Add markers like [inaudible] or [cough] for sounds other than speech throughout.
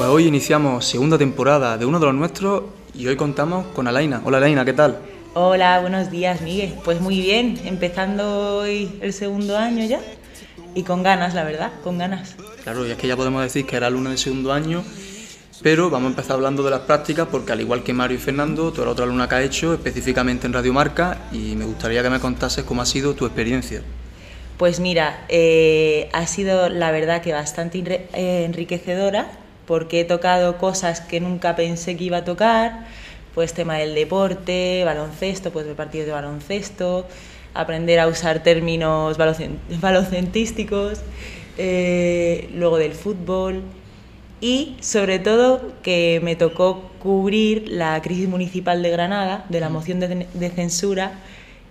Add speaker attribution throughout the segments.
Speaker 1: Pues hoy iniciamos segunda temporada de uno de los nuestros y hoy contamos con Alaina. Hola Alaina, ¿qué tal?
Speaker 2: Hola, buenos días Miguel. Pues muy bien, empezando hoy el segundo año ya y con ganas, la verdad, con ganas.
Speaker 1: Claro, y es que ya podemos decir que era alumno del segundo año, pero vamos a empezar hablando de las prácticas porque al igual que Mario y Fernando, tú eres otra alumna que ha hecho específicamente en Radio Marca y me gustaría que me contases cómo ha sido tu experiencia.
Speaker 2: Pues mira, eh, ha sido la verdad que bastante eh, enriquecedora porque he tocado cosas que nunca pensé que iba a tocar, pues tema del deporte, baloncesto, pues de partidos de baloncesto, aprender a usar términos [laughs] balocentísticos, eh, luego del fútbol y sobre todo que me tocó cubrir la crisis municipal de Granada, de la moción de, de censura,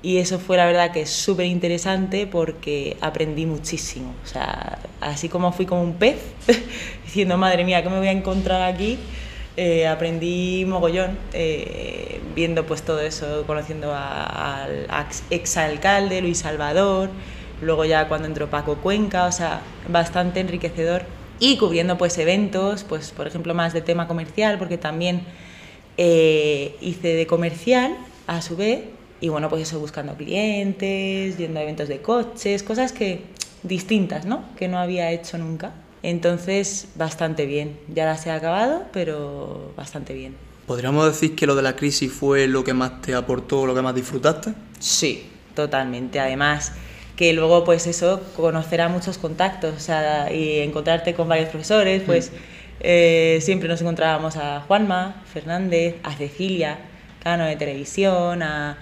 Speaker 2: y eso fue la verdad que es súper interesante porque aprendí muchísimo. O sea, así como fui como un pez, [laughs] diciendo, madre mía, ¿qué me voy a encontrar aquí? Eh, aprendí mogollón, eh, viendo pues todo eso, conociendo al exalcalde Luis Salvador, luego ya cuando entró Paco Cuenca, o sea, bastante enriquecedor. Y cubriendo pues eventos, pues por ejemplo más de tema comercial, porque también eh, hice de comercial a su vez, y bueno, pues eso, buscando clientes, yendo a eventos de coches, cosas que distintas, ¿no? Que no había hecho nunca. Entonces, bastante bien. Ya las he acabado, pero bastante bien.
Speaker 1: ¿Podríamos decir que lo de la crisis fue lo que más te aportó, lo que más disfrutaste?
Speaker 2: Sí, totalmente. Además, que luego, pues eso, conocer a muchos contactos, o sea, y encontrarte con varios profesores, pues mm. eh, siempre nos encontrábamos a Juanma Fernández, a Cecilia, Cano de Televisión, a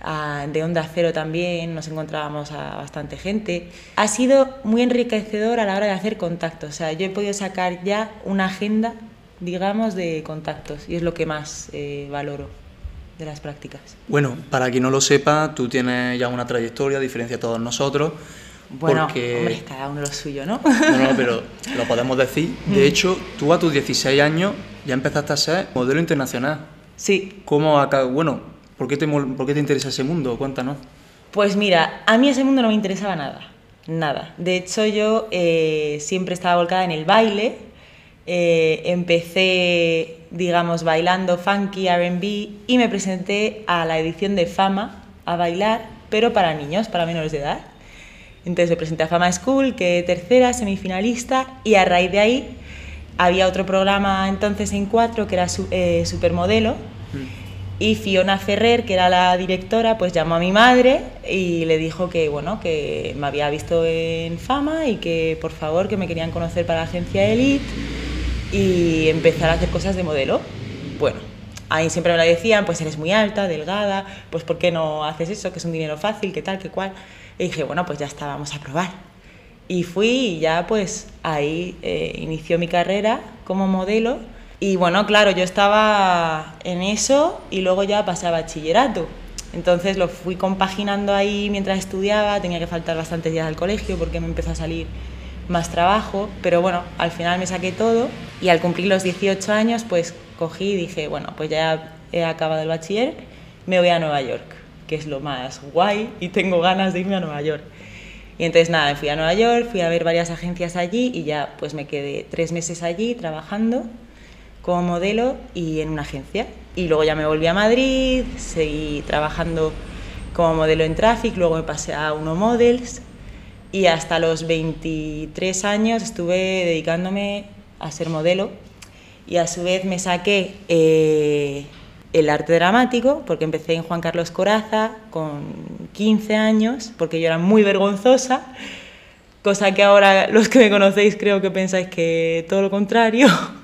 Speaker 2: de Onda Cero también nos encontrábamos a bastante gente. Ha sido muy enriquecedor a la hora de hacer contactos, o sea, yo he podido sacar ya una agenda, digamos, de contactos y es lo que más eh, valoro de las prácticas.
Speaker 1: Bueno, para quien no lo sepa, tú tienes ya una trayectoria, a diferencia de todos nosotros.
Speaker 2: Bueno, hombre, cada uno lo suyo, ¿no?
Speaker 1: No, no, pero [laughs] lo podemos decir. De hecho, tú a tus 16 años ya empezaste a ser modelo internacional.
Speaker 2: Sí.
Speaker 1: ¿Cómo acá? Bueno, ¿Por qué, te, ¿Por qué te interesa ese mundo? Cuéntanos.
Speaker 2: Pues mira, a mí ese mundo no me interesaba nada, nada. De hecho, yo eh, siempre estaba volcada en el baile. Eh, empecé, digamos, bailando funky, RB y me presenté a la edición de Fama a bailar, pero para niños, para menores de edad. Entonces me presenté a Fama School, que tercera, semifinalista, y a raíz de ahí había otro programa entonces en cuatro que era eh, Supermodelo. Mm. Y Fiona Ferrer, que era la directora, pues llamó a mi madre y le dijo que, bueno, que me había visto en fama y que por favor que me querían conocer para la agencia Elite y empezar a hacer cosas de modelo. Bueno, ahí siempre me lo decían, pues eres muy alta, delgada, pues ¿por qué no haces eso? Que es un dinero fácil, qué tal, qué cual. Y dije, bueno, pues ya está, vamos a probar. Y fui y ya pues ahí eh, inició mi carrera como modelo y bueno, claro, yo estaba en eso y luego ya pasé a bachillerato. Entonces lo fui compaginando ahí mientras estudiaba, tenía que faltar bastantes días al colegio porque me empezó a salir más trabajo, pero bueno, al final me saqué todo y al cumplir los 18 años pues cogí y dije, bueno, pues ya he acabado el bachiller, me voy a Nueva York, que es lo más guay y tengo ganas de irme a Nueva York. Y entonces nada, fui a Nueva York, fui a ver varias agencias allí y ya pues me quedé tres meses allí trabajando como modelo y en una agencia. Y luego ya me volví a Madrid, seguí trabajando como modelo en Traffic, luego me pasé a Uno Models y hasta los 23 años estuve dedicándome a ser modelo y a su vez me saqué eh, el arte dramático porque empecé en Juan Carlos Coraza con 15 años porque yo era muy vergonzosa cosa que ahora los que me conocéis creo que pensáis que todo lo contrario [laughs]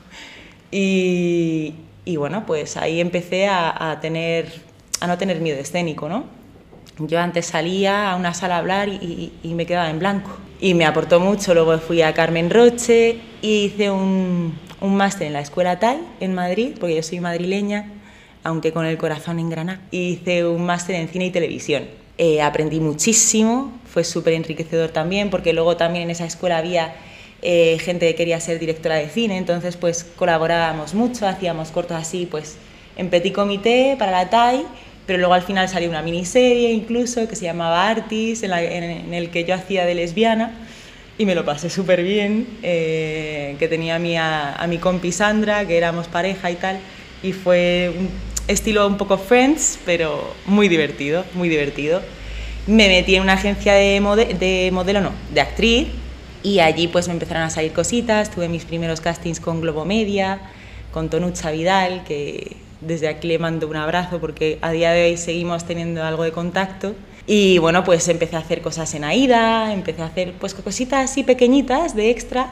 Speaker 2: Y, bueno, pues ahí empecé a, tener, a no tener miedo escénico, ¿no? Yo antes salía a una sala a hablar y, me quedaba en blanco. Y me aportó mucho. Luego fui a Carmen Roche y hice un, un máster en la Escuela TAI en Madrid, porque yo soy madrileña, aunque con el corazón en Granada. Hice un máster en cine y televisión. Eh, aprendí muchísimo, fue súper enriquecedor también, porque luego también en esa escuela había eh, gente que quería ser directora de cine, entonces pues colaborábamos mucho, hacíamos cortos así pues en petit comité para la TAI, pero luego al final salió una miniserie incluso que se llamaba Artis, en, el que yo hacía de lesbiana y me lo pasé súper bien, eh, que tenía a mi, a, mi compi Sandra, que éramos pareja y tal, y fue un estilo un poco Friends, pero muy divertido, muy divertido. Me metí en una agencia de, de modelo, no, de actriz, y allí pues me empezaron a salir cositas, tuve mis primeros castings con Globo Media, con Tonucha Vidal, que desde aquí le mando un abrazo porque a día de hoy seguimos teniendo algo de contacto. Y bueno, pues empecé a hacer cosas en AIDA, empecé a hacer pues cositas así pequeñitas de extra.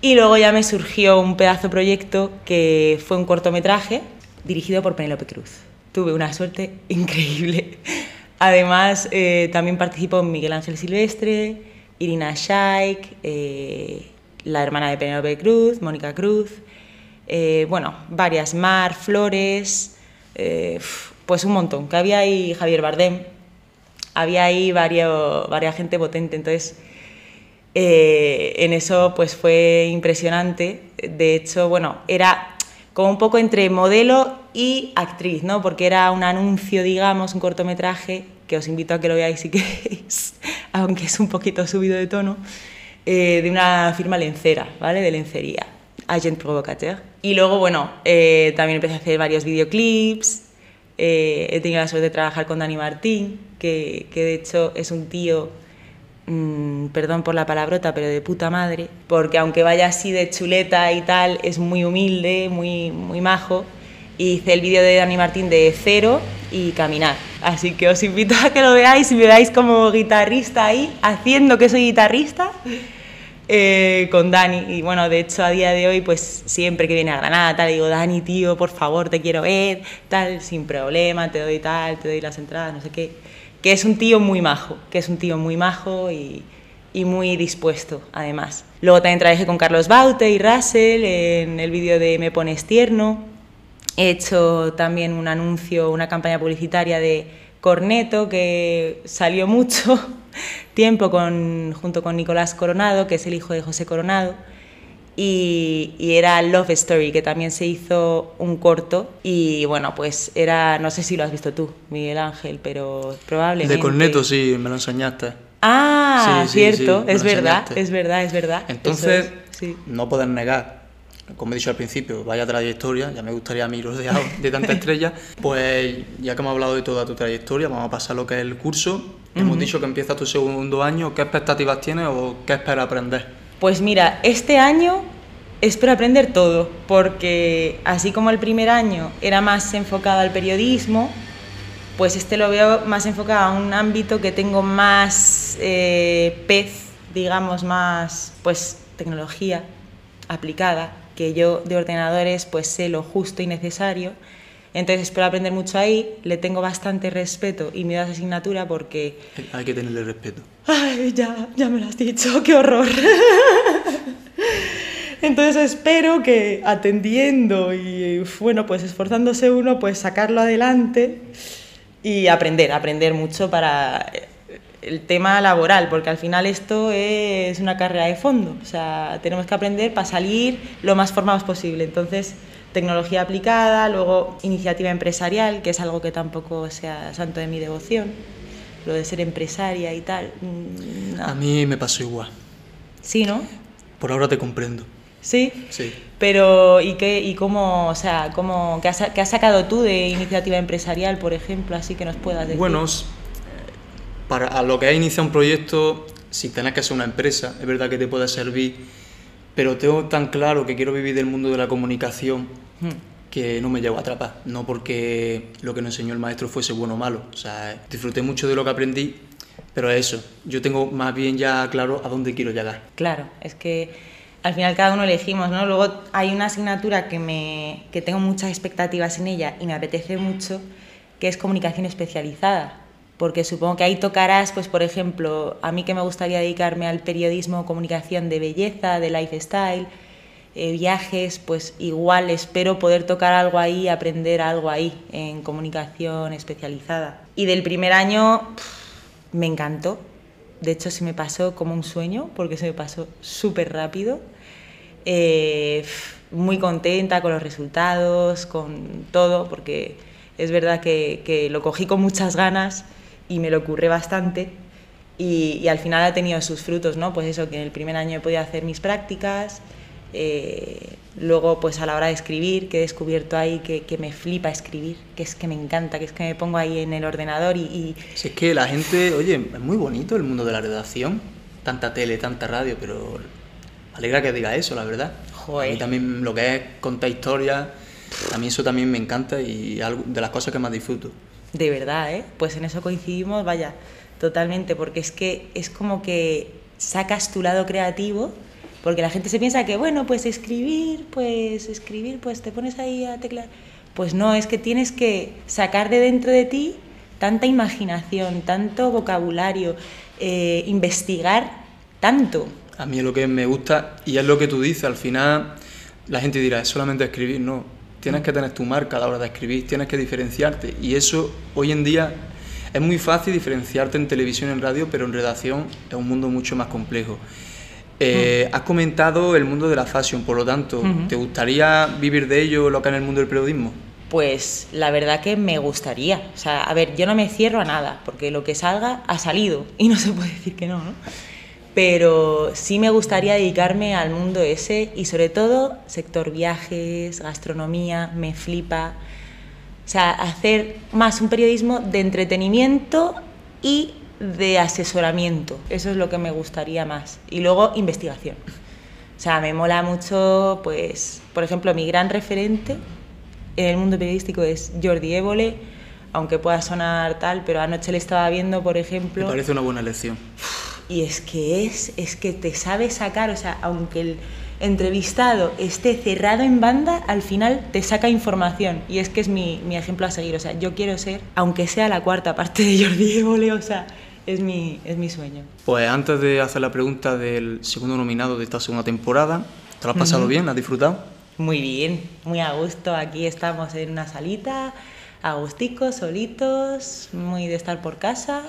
Speaker 2: Y luego ya me surgió un pedazo proyecto que fue un cortometraje dirigido por Penélope Cruz. Tuve una suerte [laughs] increíble. Además, eh, también participó Miguel Ángel Silvestre, Irina Shaik, eh, la hermana de Penélope Cruz, Mónica Cruz, eh, bueno, varias, Mar, Flores, eh, pues un montón, que había ahí Javier Bardem, había ahí varias gente potente, entonces en eso pues fue impresionante, de hecho, bueno, era como un poco entre modelo y actriz, ¿no? Porque era un anuncio, digamos, un cortometraje que os invito a que lo veáis si [laughs] queréis, aunque es un poquito subido de tono, eh, de una firma lencera, ¿vale? De lencería, Agent Provocateur. Y luego, bueno, eh, también empecé a hacer varios videoclips, eh, he tenido la suerte de trabajar con Dani Martín, que, que de hecho es un tío, mm, perdón por la palabrota, pero de puta madre, porque aunque vaya así de chuleta y tal, es muy humilde, muy, muy majo. Hice el vídeo de Dani Martín de Cero y Caminar Así que os invito a que lo veáis y me veáis como guitarrista ahí, haciendo que soy guitarrista. Eh, con Dani. Y bueno, de hecho, a día de hoy, pues siempre que viene a Granada, tal, digo, Dani, tío, por favor, te quiero ver, tal, sin problema, te doy tal, te doy las entradas, no sé qué. Que es un tío muy majo, que es un tío muy majo y, y muy dispuesto, además. Luego también trabajé con Carlos Baute y Russell en el vídeo de Me Pones Tierno. He hecho también un anuncio, una campaña publicitaria de Corneto que salió mucho [laughs] tiempo con, junto con Nicolás Coronado, que es el hijo de José Coronado. Y, era Love Story, que también se hizo un corto. Y bueno, pues era, no sé si lo has visto tú, Miguel Ángel, pero probablemente.
Speaker 1: De Corneto sí, me lo enseñaste.
Speaker 2: Ah, cierto, es verdad, es verdad, es verdad.
Speaker 1: Entonces, no puedes negar como he dicho al principio, vaya trayectoria, ya me gustaría a mí rodeado de tantas estrellas, [laughs] pues ya que hemos hablado de toda tu trayectoria, vamos a pasar lo que es el curso. Hemos dicho que empieza tu segundo año, ¿qué expectativas tienes o qué esperas aprender?
Speaker 2: Pues mira, este año espero aprender todo, porque así como el primer año era más enfocado al periodismo, pues este lo veo más enfocado a un ámbito que tengo más eh, pez, digamos, más pues tecnología aplicada que yo de ordenadores pues sé lo justo y necesario. Entonces espero aprender mucho ahí, le tengo bastante respeto y miedo a esa asignatura porque... [laughs]
Speaker 1: Hay que tenerle respeto.
Speaker 2: Ay, ya, ya me lo has dicho, qué horror. [laughs] Entonces espero que atendiendo y bueno, pues esforzándose uno, pues sacarlo adelante y aprender, aprender mucho para el tema laboral, porque al final esto es una carrera de fondo, o sea, tenemos que aprender para salir lo más formados posible. Entonces, tecnología aplicada, luego iniciativa empresarial, que es algo que tampoco sea santo de mi devoción, lo de ser empresaria y tal.
Speaker 1: Mm, A mí me pasó igual.
Speaker 2: Sí, ¿no?
Speaker 1: Por ahora te comprendo.
Speaker 2: ¿Sí?
Speaker 1: Sí.
Speaker 2: Pero, ¿y qué, y cómo, o sea, cómo, qué has, qué has sacado tú de iniciativa empresarial, por ejemplo, así que nos puedas decir?
Speaker 1: Bueno, para a lo que es iniciar un proyecto, si tenés que ser una empresa, es verdad que te puede servir, pero tengo tan claro que quiero vivir del mundo de la comunicación hmm. que no me llevo a atrapar, no porque lo que nos enseñó el maestro fuese bueno o malo, o sea, disfruté mucho de lo que aprendí, pero es eso, yo tengo más bien ya claro a dónde quiero llegar.
Speaker 2: Claro, es que al final cada uno elegimos, ¿no? Luego hay una asignatura que, me, que tengo muchas expectativas en ella y me apetece mucho, que es comunicación especializada porque supongo que ahí tocarás, pues por ejemplo, a mí que me gustaría dedicarme al periodismo, comunicación de belleza, de lifestyle, eh, viajes, pues igual espero poder tocar algo ahí, aprender algo ahí en comunicación especializada. Y del primer año me encantó, de hecho se me pasó como un sueño, porque se me pasó súper rápido. Eh, muy contenta con los resultados, con todo, porque es verdad que, que lo cogí con muchas ganas y me lo ocurre bastante. y, al final ha tenido sus frutos, ¿no? Pues eso, que en el primer año he podido hacer mis prácticas, eh, luego pues a la hora de escribir, que he descubierto ahí que, que, me flipa escribir, que es que me encanta, que es que me pongo ahí en el ordenador y...
Speaker 1: Si es que la gente, oye, es muy bonito el mundo de la redacción, tanta tele, tanta radio, pero me alegra que diga eso, la verdad. A mí también lo que es contar historias, a mí eso también me encanta y algo de las cosas que más disfruto.
Speaker 2: De verdad, ¿eh? Pues en eso coincidimos, vaya, totalmente, porque es que es como que sacas tu lado creativo, porque la gente se piensa que, bueno, pues escribir, pues escribir, pues te pones ahí a teclar. Pues no, es que tienes que sacar de dentro de ti tanta imaginación, tanto vocabulario, eh, investigar tanto.
Speaker 1: A mí es lo que me gusta y es lo que tú dices, al final la gente dirá, es solamente escribir, no, tienes que tener tu marca a la hora de escribir, tienes que diferenciarte y eso hoy en día es muy fácil diferenciarte en televisión, en radio, pero en redacción es un mundo mucho más complejo. Eh, has comentado el mundo de la fashion, por lo tanto, ¿te gustaría vivir de ello lo que en el mundo del periodismo?
Speaker 2: Pues la verdad que me gustaría. O sea, a ver, yo no me cierro a nada, porque lo que salga ha salido y no se puede decir que no, ¿no? Pero sí me gustaría dedicarme al mundo ese y sobre todo sector viajes, gastronomía, me flipa. O sea, hacer más un periodismo de entretenimiento y de asesoramiento. Eso es lo que me gustaría más. Y luego investigación. O sea, me mola mucho, pues, por ejemplo, mi gran referente en el mundo periodístico es Jordi Évole, aunque pueda sonar tal, pero anoche le estaba viendo, por ejemplo...
Speaker 1: Me parece una buena lección.
Speaker 2: Y es que es, es que te sabe sacar, o sea, aunque el entrevistado esté cerrado en banda, al final te saca información. Y es que es mi, mi ejemplo a seguir. O sea, yo quiero ser, aunque sea la cuarta parte de Jordi [laughs] Évole, o sea, es mi, es mi sueño.
Speaker 1: Pues antes de hacer la pregunta del segundo nominado de esta segunda temporada, ¿te lo has pasado bien? ¿Has disfrutado?
Speaker 2: Muy bien, muy a gusto. Aquí estamos en una salita, agusticos, solitos, muy de estar por casa.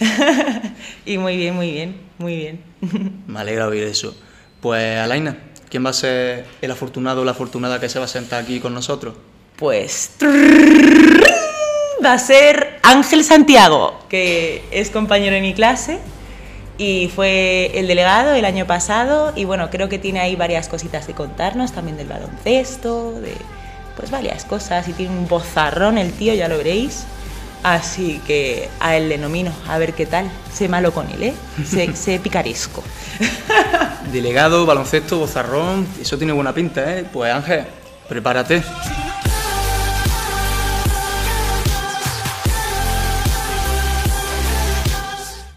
Speaker 2: [laughs] [laughs] y muy bien, muy bien, muy bien. [laughs]
Speaker 1: Me alegra oír eso. Pues Alaina, ¿quién va a ser el afortunado o la afortunada que se va a sentar aquí con nosotros?
Speaker 2: Pues va a ser Ángel Santiago, que es compañero de mi clase y fue el delegado el año pasado y bueno, creo que tiene ahí varias cositas que contarnos, también del baloncesto, de pues varias cosas y tiene un bozarrón el tío, ya lo veréis. Así que a él le nomino, a ver qué tal. Sé malo con él, ¿eh? Sé, [laughs] sé picaresco.
Speaker 1: Delegado, baloncesto, bozarrón, eso tiene buena pinta, ¿eh? Pues Ángel, prepárate.